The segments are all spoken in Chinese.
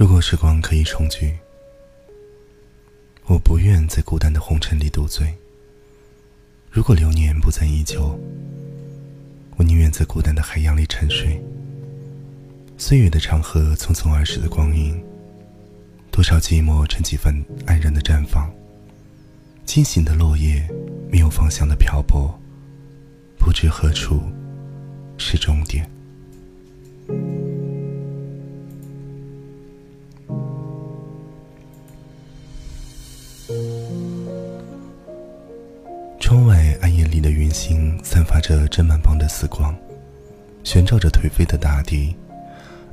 如果时光可以重聚，我不愿在孤单的红尘里独醉。如果流年不再依旧，我宁愿在孤单的海洋里沉睡。岁月的长河，匆匆而逝的光阴，多少寂寞趁几分安然的绽放。惊醒的落叶，没有方向的漂泊，不知何处是终点。着针满旁的死光，悬照着颓废的大地，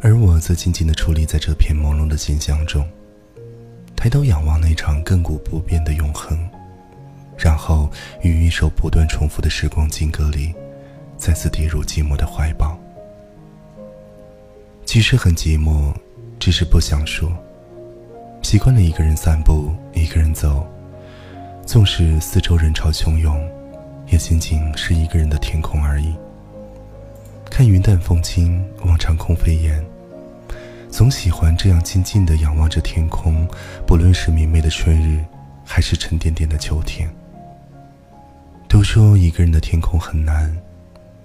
而我则静静地矗立在这片朦胧的景象中，抬头仰望那场亘古不变的永恒，然后于一首不断重复的时光金歌里，再次跌入寂寞的怀抱。其实很寂寞，只是不想说。习惯了一个人散步，一个人走。纵使四周人潮汹涌，也仅仅是一个人的天空而已。看云淡风轻，望长空飞燕，总喜欢这样静静地仰望着天空，不论是明媚的春日，还是沉甸甸的秋天。都说一个人的天空很难，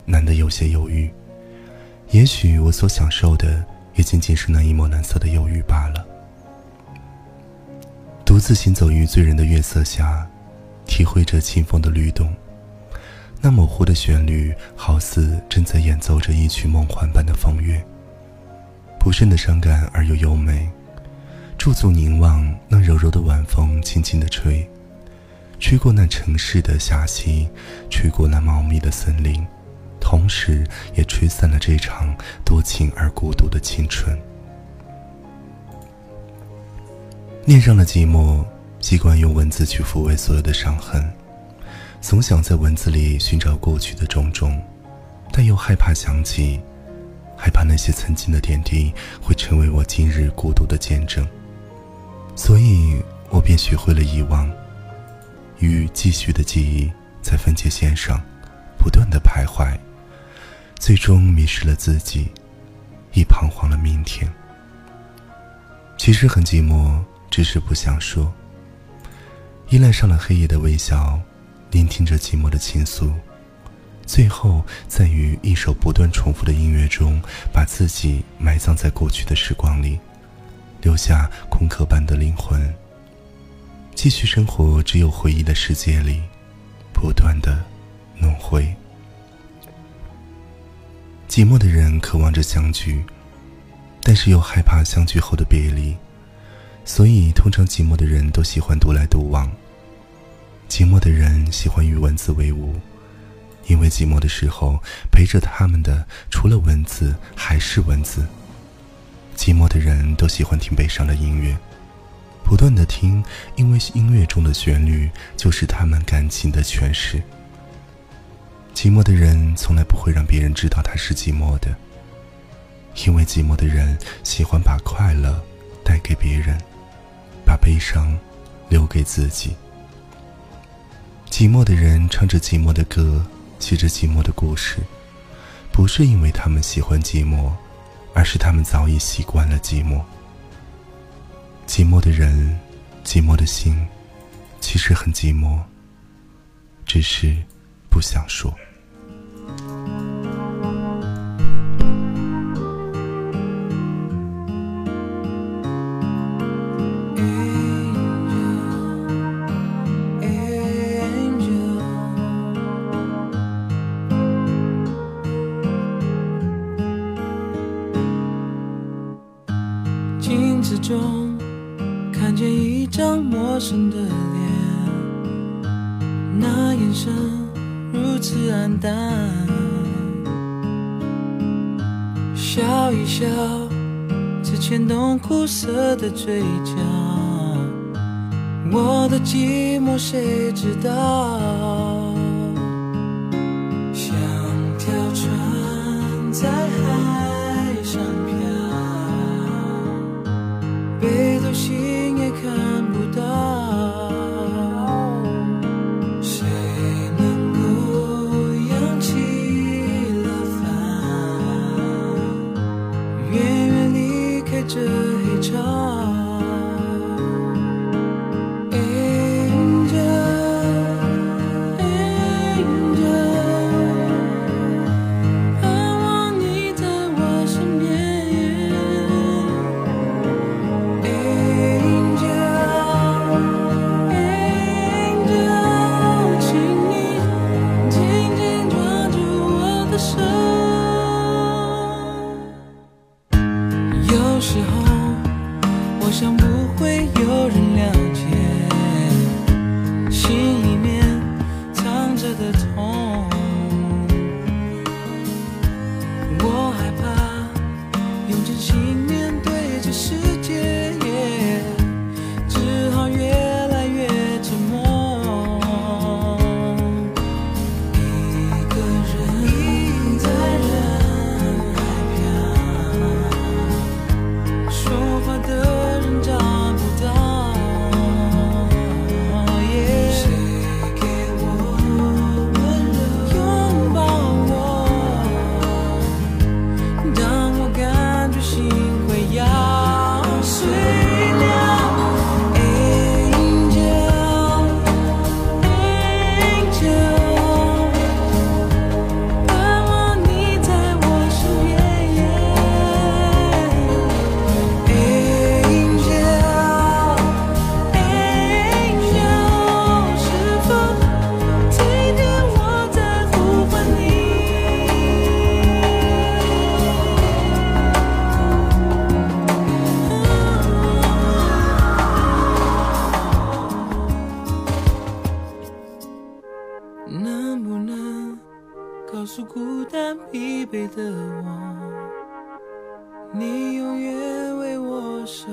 难得有些忧郁。也许我所享受的，也仅仅是那一抹蓝色的忧郁罢了。独自行走于醉人的月色下。体会着清风的律动，那模糊的旋律，好似正在演奏着一曲梦幻般的风乐。不甚的伤感而又优美，驻足凝望，那柔柔的晚风轻轻地吹，吹过那城市的峡溪，吹过那茂密的森林，同时也吹散了这场多情而孤独的青春。念上了寂寞。习惯用文字去抚慰所有的伤痕，总想在文字里寻找过去的种种，但又害怕想起，害怕那些曾经的点滴会成为我今日孤独的见证。所以我便学会了遗忘，与继续的记忆在分界线上不断的徘徊，最终迷失了自己，亦彷徨了明天。其实很寂寞，只是不想说。依赖上了黑夜的微笑，聆听着寂寞的倾诉，最后在于一首不断重复的音乐中，把自己埋葬在过去的时光里，留下空壳般的灵魂，继续生活只有回忆的世界里，不断的轮回。寂寞的人渴望着相聚，但是又害怕相聚后的别离，所以通常寂寞的人都喜欢独来独往。寂寞的人喜欢与文字为伍，因为寂寞的时候陪着他们的除了文字还是文字。寂寞的人都喜欢听悲伤的音乐，不断的听，因为音乐中的旋律就是他们感情的诠释。寂寞的人从来不会让别人知道他是寂寞的，因为寂寞的人喜欢把快乐带给别人，把悲伤留给自己。寂寞的人唱着寂寞的歌，写着寂寞的故事，不是因为他们喜欢寂寞，而是他们早已习惯了寂寞。寂寞的人，寂寞的心，其实很寂寞，只是不想说。中看见一张陌生的脸，那眼神如此黯淡。笑一笑，只牵动苦涩的嘴角。我的寂寞谁知道？像条船在会有人了解心里面藏着的痛。孤单疲惫的我你永远为我守